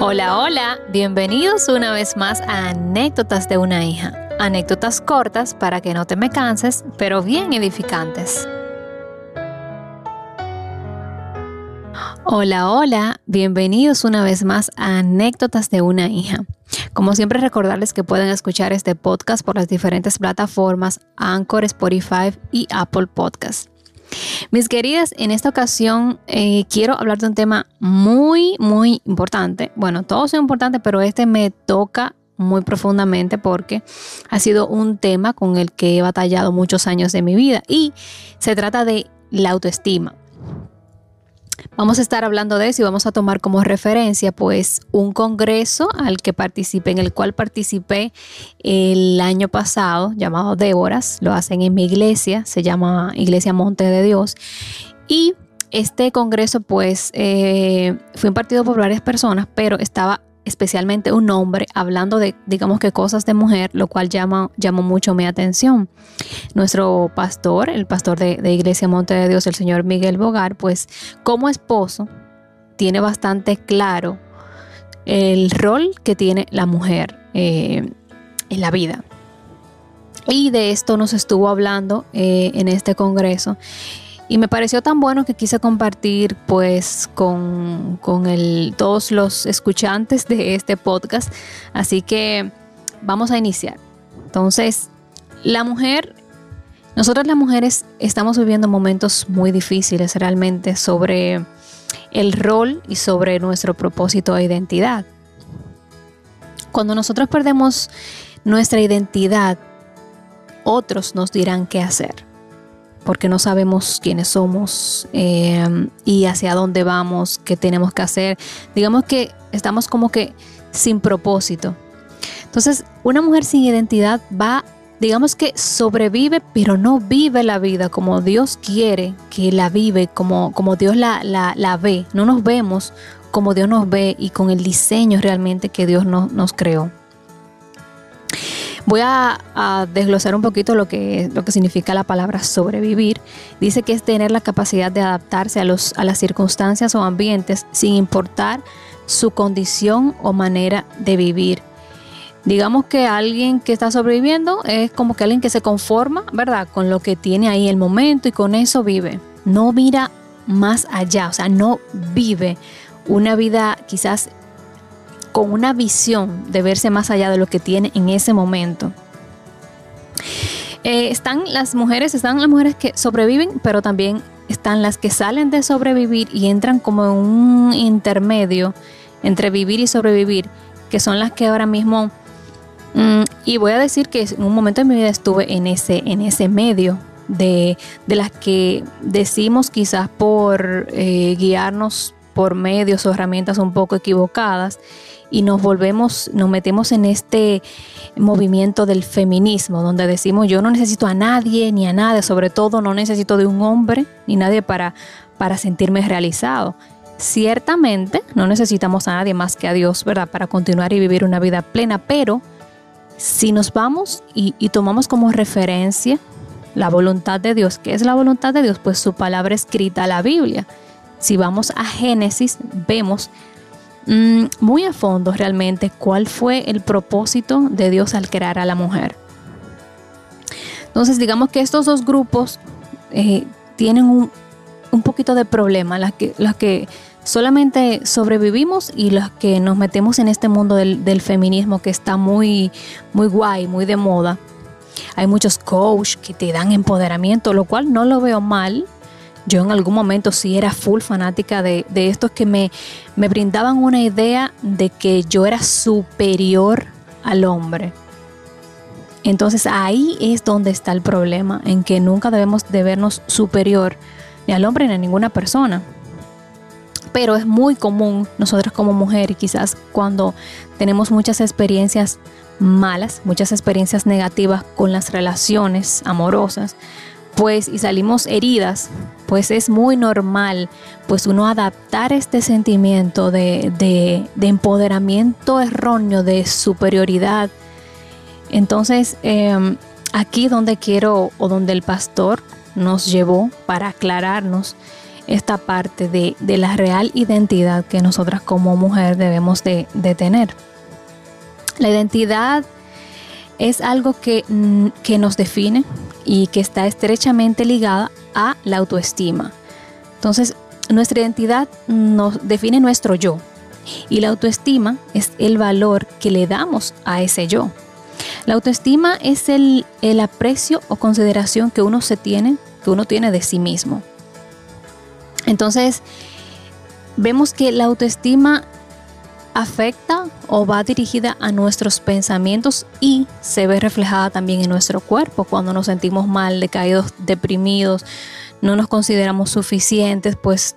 Hola, hola, bienvenidos una vez más a Anécdotas de una hija. Anécdotas cortas para que no te me canses, pero bien edificantes. Hola, hola, bienvenidos una vez más a Anécdotas de una hija. Como siempre recordarles que pueden escuchar este podcast por las diferentes plataformas Anchor, Spotify y Apple Podcasts. Mis queridas, en esta ocasión eh, quiero hablar de un tema muy, muy importante. Bueno, todos son importantes, pero este me toca muy profundamente porque ha sido un tema con el que he batallado muchos años de mi vida y se trata de la autoestima. Vamos a estar hablando de eso y vamos a tomar como referencia pues un congreso al que participé, en el cual participé el año pasado, llamado Déboras, lo hacen en mi iglesia, se llama Iglesia Monte de Dios. Y este congreso pues eh, fue impartido por varias personas, pero estaba especialmente un hombre hablando de, digamos que cosas de mujer, lo cual llama, llamó mucho mi atención. Nuestro pastor, el pastor de, Iglesia Monte de Dios, el señor Miguel Bogar, pues como esposo tiene bastante claro el rol que tiene la mujer eh, en la vida. Y de esto nos estuvo hablando eh, en este congreso. Y me pareció tan bueno que quise compartir pues con, el, todos los escuchantes de este podcast. Así que vamos a iniciar. Entonces, la mujer, nosotras las mujeres estamos viviendo momentos muy difíciles realmente sobre el rol y sobre nuestro propósito e identidad. Cuando nosotros perdemos nuestra identidad, otros nos dirán qué hacer porque no sabemos quiénes somos eh, y hacia dónde vamos, qué tenemos que hacer. Digamos que estamos como que sin propósito. Entonces, una mujer sin identidad va, digamos que sobrevive, pero no vive la vida como Dios quiere que la vive, como, como Dios la, la, ve. No nos vemos como Dios nos ve y con el diseño realmente que Dios nos creó. Voy a, desglosar un poquito lo que, lo que significa la palabra sobrevivir. Dice que es tener la capacidad de adaptarse a, los, a las circunstancias o ambientes sin importar su condición o manera de vivir. Digamos que alguien que está sobreviviendo es como que alguien que se conforma, ¿verdad? Con lo que tiene ahí el momento y con eso vive. No mira más allá, o sea, no vive una vida quizás con una visión de verse más allá de lo que tiene en ese momento. Eh, están las mujeres, están las mujeres que sobreviven, pero también están las que salen de sobrevivir y entran como en un intermedio entre vivir y sobrevivir, que son las que ahora mismo, mm, y voy a decir que en un momento de mi vida estuve en ese, en ese medio, de, las que decimos quizás por eh, guiarnos por medios o herramientas un poco equivocadas y nos volvemos, nos metemos en este movimiento del feminismo, donde decimos yo no necesito a nadie ni a nada, sobre todo no necesito de un hombre ni nadie para, para sentirme realizado. Ciertamente no necesitamos a nadie más que a Dios, ¿verdad? Para continuar y vivir una vida plena, pero si nos vamos y tomamos como referencia la voluntad de Dios, ¿qué es la voluntad de Dios? Pues su palabra escrita, la Biblia. Si vamos a Génesis, vemos Mm, muy a fondo realmente cuál fue el propósito de Dios al crear a la mujer. Entonces digamos que estos dos grupos eh, tienen un, poquito de problema, las que, las que solamente sobrevivimos y las que nos metemos en este mundo del, del feminismo que está muy, muy guay, muy de moda. Hay muchos coaches que te dan empoderamiento, lo cual no lo veo mal, yo en algún momento sí era full fanática de, estos que me, me brindaban una idea de que yo era superior al hombre. Entonces ahí es donde está el problema, en que nunca debemos de vernos superior ni al hombre ni a ninguna persona. Pero es muy común nosotras como mujeres, quizás cuando tenemos muchas experiencias malas, muchas experiencias negativas con las relaciones amorosas, pues y salimos heridas, pues es muy normal pues uno adaptar este sentimiento de, empoderamiento erróneo, de superioridad. Entonces, em, aquí donde quiero o donde el pastor nos llevó para aclararnos esta parte de, la real identidad que nosotras como mujer debemos de, tener. La identidad es algo que, mm, que nos define y que está estrechamente ligada a la autoestima. Entonces, nuestra identidad nos define nuestro yo y la autoestima es el valor que le damos a ese yo. La autoestima es el, el aprecio o consideración que uno se tiene, que uno tiene de sí mismo. Entonces, vemos que la autoestima afecta o va dirigida a nuestros pensamientos y se ve reflejada también en nuestro cuerpo cuando nos sentimos mal, decaídos, deprimidos, no nos consideramos suficientes, pues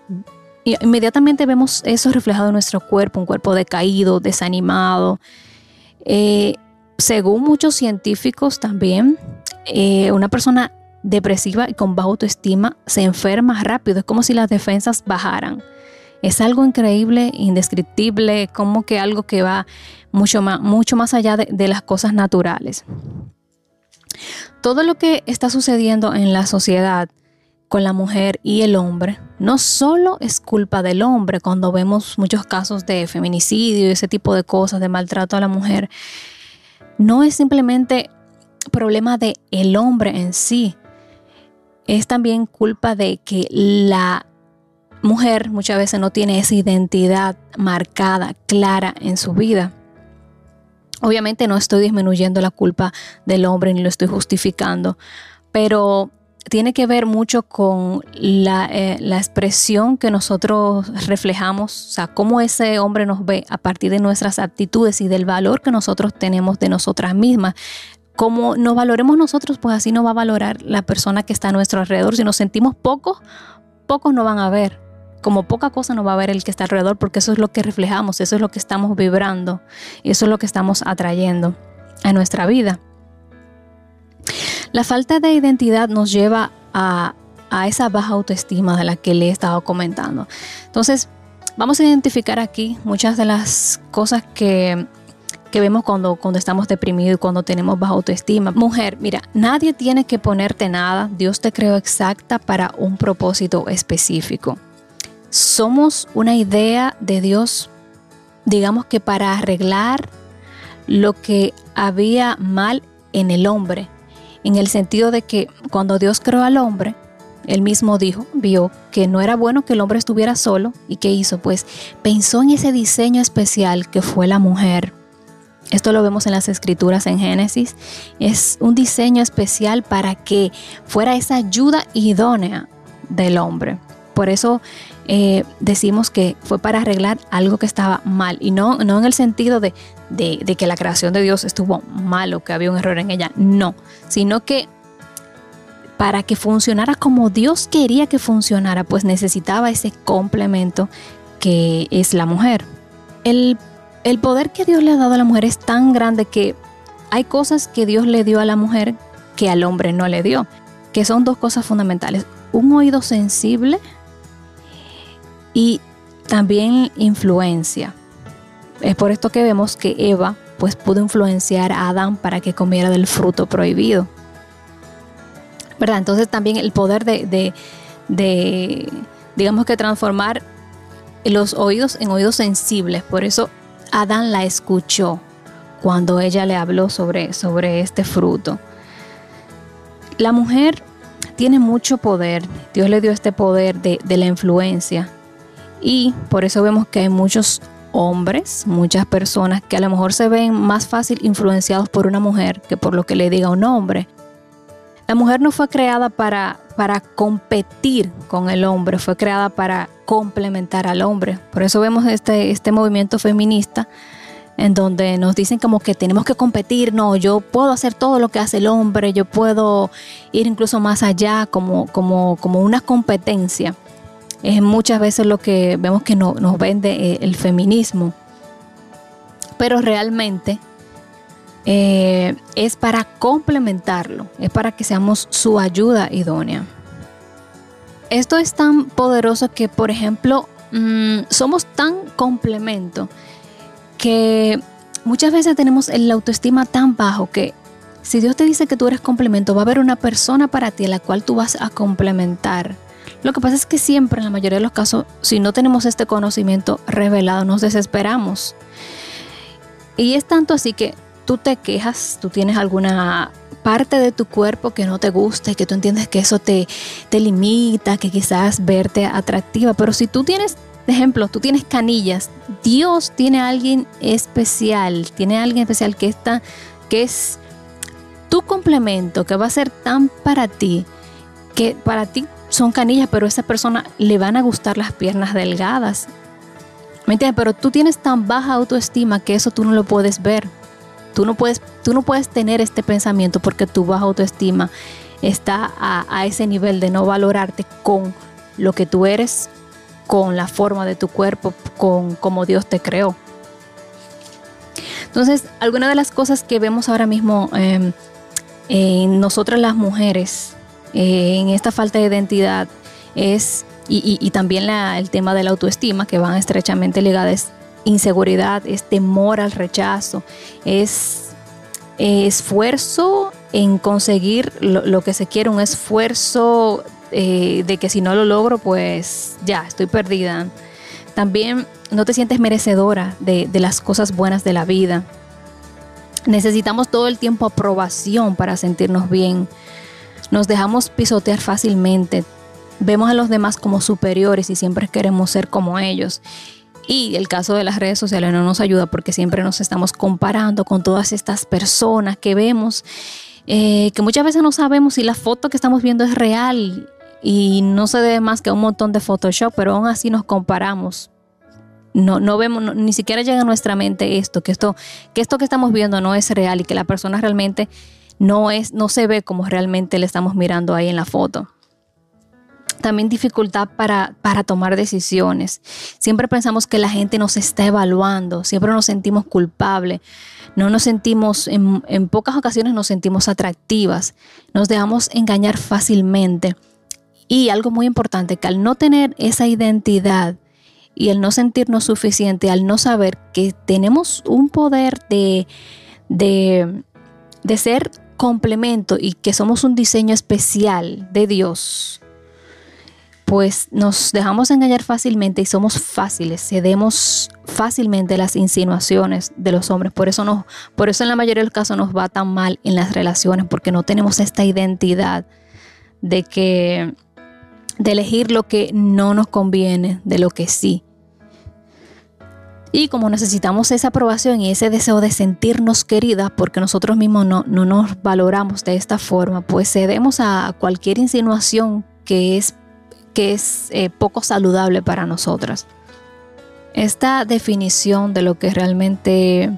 inmediatamente vemos eso reflejado en nuestro cuerpo, un cuerpo decaído, desanimado. Eh, según muchos científicos también, eh, una persona depresiva y con baja autoestima se enferma rápido, es como si las defensas bajaran. Es algo increíble, indescriptible, como que algo que va mucho más, mucho más allá de las cosas naturales. Todo lo que está sucediendo en la sociedad con la mujer y el hombre no solo es culpa del hombre cuando vemos muchos casos de feminicidio y ese tipo de cosas, de maltrato a la mujer, no es simplemente problema de el hombre en sí, es también culpa de que la mujer muchas veces no tiene esa identidad marcada, clara en su vida. Obviamente no estoy disminuyendo la culpa del hombre ni lo estoy justificando, pero tiene que ver mucho con la, eh, la, expresión que nosotros reflejamos, o sea, cómo ese hombre nos ve a partir de nuestras actitudes y del valor que nosotros tenemos de nosotras mismas. Como nos valoremos nosotros, pues así nos va a valorar la persona que está a nuestro alrededor. Si nos sentimos pocos, pocos no van a ver. Como poca cosa nos va a ver el que está alrededor, porque eso es lo que reflejamos, eso es lo que estamos vibrando y eso es lo que estamos atrayendo a nuestra vida. La falta de identidad nos lleva a, esa baja autoestima de la que le he estado comentando. Entonces, vamos a identificar aquí muchas de las cosas que, vemos cuando, cuando estamos deprimidos y cuando tenemos baja autoestima. Mujer, mira, nadie tiene que ponerte nada. Dios te creó exacta para un propósito específico. Somos una idea de Dios, digamos que para arreglar lo que había mal en el hombre en el sentido de que cuando Dios creó al hombre, él mismo dijo, vio que no era bueno que el hombre estuviera solo y ¿qué hizo? Pues pensó en ese diseño especial que fue la mujer. Esto lo vemos en las escrituras en Génesis. Es un diseño especial para que fuera esa ayuda idónea del hombre. Por eso eh, decimos que fue para arreglar algo que estaba mal y no, no en el sentido de, de, que la creación de Dios estuvo mal o que había un error en ella, no, sino que para que funcionara como Dios quería que funcionara, pues necesitaba ese complemento que es la mujer. El, el poder que Dios le ha dado a la mujer es tan grande que hay cosas que Dios le dio a la mujer que al hombre no le dio, que son dos cosas fundamentales. Un oído sensible y también influencia. Es por esto que vemos que Eva pues pudo influenciar a Adán para que comiera del fruto prohibido. ¿Verdad? Entonces también el poder de, de, digamos que transformar los oídos en oídos sensibles. Por eso Adán la escuchó cuando ella le habló sobre, sobre este fruto. La mujer tiene mucho poder. Dios le dio este poder de, de la influencia. Y por eso vemos que hay muchos hombres, muchas personas que a lo mejor se ven más fácil influenciados por una mujer que por lo que le diga un hombre. La mujer no fue creada para, para competir con el hombre, fue creada para complementar al hombre. Por eso vemos este, este movimiento feminista en donde nos dicen como que tenemos que competir, no, yo puedo hacer todo lo que hace el hombre, yo puedo ir incluso más allá como, como, como una competencia es muchas veces lo que vemos que no, nos vende eh, el feminismo. Pero realmente eh, es para complementarlo, es para que seamos su ayuda idónea. Esto es tan poderoso que, por ejemplo, mm, somos tan complemento que muchas veces tenemos el autoestima tan bajo que si Dios te dice que tú eres complemento, va a haber una persona para ti a la cual tú vas a complementar Lo que pasa es que siempre, en la mayoría de los casos, si no tenemos este conocimiento revelado, nos desesperamos. Y es tanto así que tú te quejas, tú tienes alguna parte de tu cuerpo que no te gusta y que tú entiendes que eso te, te limita, que quizás verte atractiva, pero si tú tienes, de ejemplo, tú tienes canillas, Dios tiene alguien especial, tiene alguien especial que está, que es tu complemento, que va a ser tan para ti, que para ti son canillas, pero a esa persona le van a gustar las piernas delgadas. ¿Me entiendes? Pero tú tienes tan baja autoestima que eso tú no lo puedes ver. Tú no puedes, tú no puedes tener este pensamiento porque tu baja autoestima está a, ese nivel de no valorarte con lo que tú eres, con la forma de tu cuerpo, con cómo Dios te creó. Entonces, alguna de las cosas que vemos ahora mismo em, en nosotras las mujeres eh, en esta falta de identidad es, y, también el tema de la autoestima, que van estrechamente ligadas, inseguridad, es temor al rechazo, es esfuerzo en conseguir lo, que se quiere, un esfuerzo eh, de que si no lo logro, pues ya, estoy perdida. También no te sientes merecedora de las cosas buenas de la vida. Necesitamos todo el tiempo aprobación para sentirnos bien. Nos dejamos pisotear fácilmente. Vemos a los demás como superiores y siempre queremos ser como ellos. Y el caso de las redes sociales no nos ayuda porque siempre nos estamos comparando con todas estas personas que vemos, eh, que muchas veces no sabemos si la foto que estamos viendo es real y no se debe más que a un montón de Photoshop, pero aún así nos comparamos. No, no vemos, ni siquiera llega a nuestra mente esto, que esto, que esto que estamos viendo no es real y que la persona realmente no, es, no se ve como realmente le estamos mirando ahí en la foto. También dificultad para, para tomar decisiones. Siempre pensamos que la gente nos está evaluando, siempre nos sentimos culpables, no nos sentimos, en, en pocas ocasiones nos sentimos atractivas, nos dejamos engañar fácilmente. Y algo muy importante, que al no tener esa identidad, y el no sentirnos suficiente, al no saber que tenemos un poder de, de, de ser complemento y que somos un diseño especial de Dios, pues nos dejamos engañar fácilmente y somos fáciles, cedemos fácilmente las insinuaciones de los hombres. Por eso, por eso en la mayoría de los casos nos va tan mal en las relaciones, porque no tenemos esta identidad de que de elegir lo que no nos conviene, de lo que sí. Y como necesitamos esa aprobación y ese deseo de sentirnos queridas, porque nosotros mismos no, nos valoramos de esta forma, pues cedemos a cualquier insinuación que es, que es eh, poco saludable para nosotras. Esta definición de lo que realmente,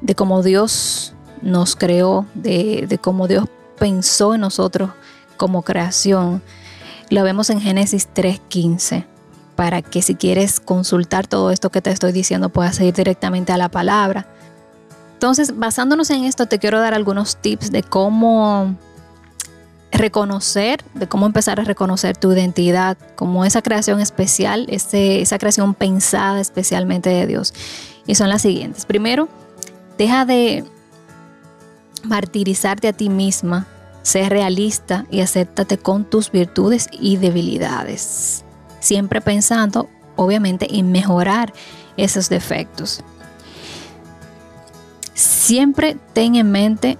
de cómo Dios nos creó, de, de cómo Dios pensó en nosotros como creación, lo vemos en Génesis 3.15 para que si quieres consultar todo esto que te estoy diciendo puedas ir directamente a la palabra. Entonces, basándonos en esto, te quiero dar algunos tips de cómo reconocer, de cómo empezar a reconocer tu identidad como esa creación especial, esa creación pensada especialmente de Dios. Y son las siguientes. Primero, deja de martirizarte a ti misma, sé realista y acéptate con tus virtudes y debilidades siempre pensando obviamente en mejorar esos defectos. Siempre ten en mente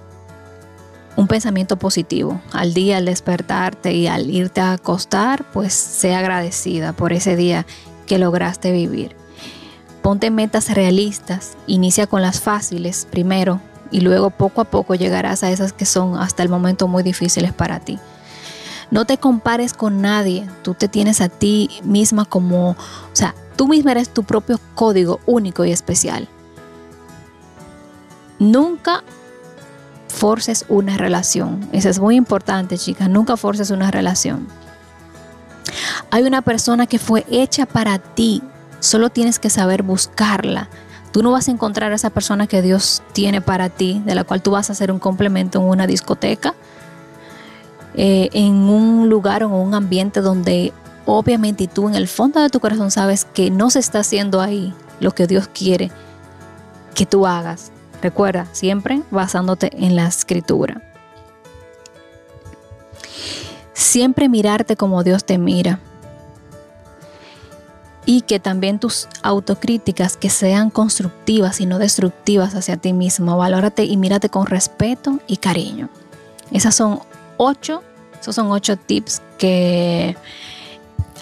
un pensamiento positivo. Al día, al despertarte y al irte a acostar, pues sea agradecida por ese día que lograste vivir. Ponte metas realistas, inicia con las fáciles primero y luego poco a poco llegarás a esas que son hasta el momento muy difíciles para ti. No te compares con nadie, tú te tienes a ti misma como, o sea, tú misma eres tu propio código único y especial. Nunca forces una relación. Eso es muy importante, chicas. Nunca forces una relación. Hay una persona que fue hecha para ti. Solo tienes que saber buscarla. Tú no vas a encontrar a esa persona que Dios tiene para ti, de la cual tú vas a hacer un complemento en una discoteca eh, en un lugar o un ambiente donde obviamente tú en el fondo de tu corazón sabes que no se está haciendo ahí lo que Dios quiere que tú hagas. Recuerda, siempre basándote en la escritura. siempre mirarte como Dios te mira. Y que también tus autocríticas que sean constructivas y no destructivas hacia ti mismo. Valórate y mírate con respeto y cariño. Esas son ocho, esos son ocho tips que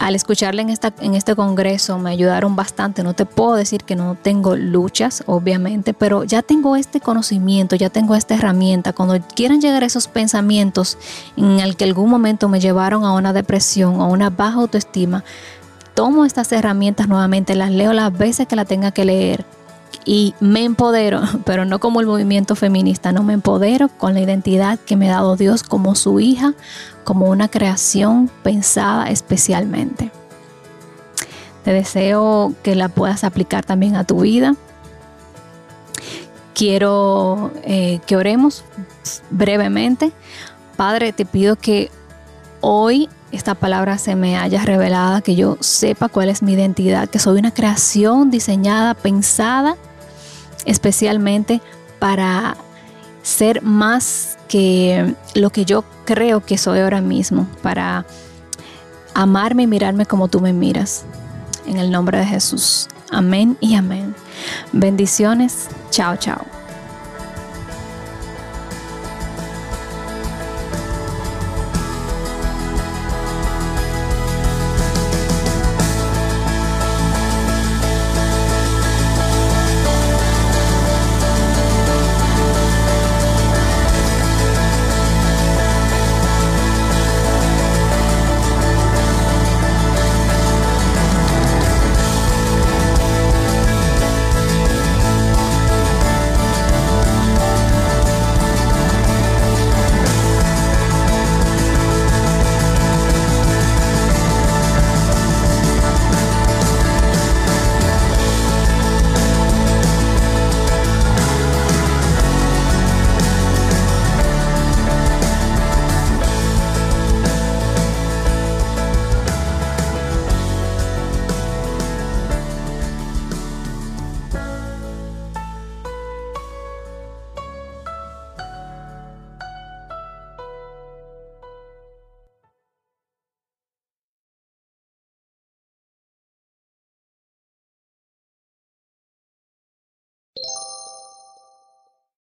al escucharle en, esta, en este congreso me ayudaron bastante. No te puedo decir que no tengo luchas, obviamente, pero ya tengo este conocimiento, ya tengo esta herramienta. Cuando quieran llegar esos pensamientos en el que algún momento me llevaron a una depresión o una baja autoestima, tomo estas herramientas nuevamente, las leo las veces que la tenga que leer y me empodero, pero no como el movimiento feminista, no me empodero con la identidad que me ha dado Dios como su hija, como una creación pensada especialmente. Te deseo que la puedas aplicar también a tu vida. Quiero eh, que oremos brevemente. Padre, te pido que hoy esta palabra se me haya revelada, que yo sepa cuál es mi identidad, que soy una creación diseñada, pensada especialmente para ser más que lo que yo creo que soy ahora mismo, para amarme y mirarme como tú me miras. En el nombre de Jesús. Amén y amén. Bendiciones. Chao, chao.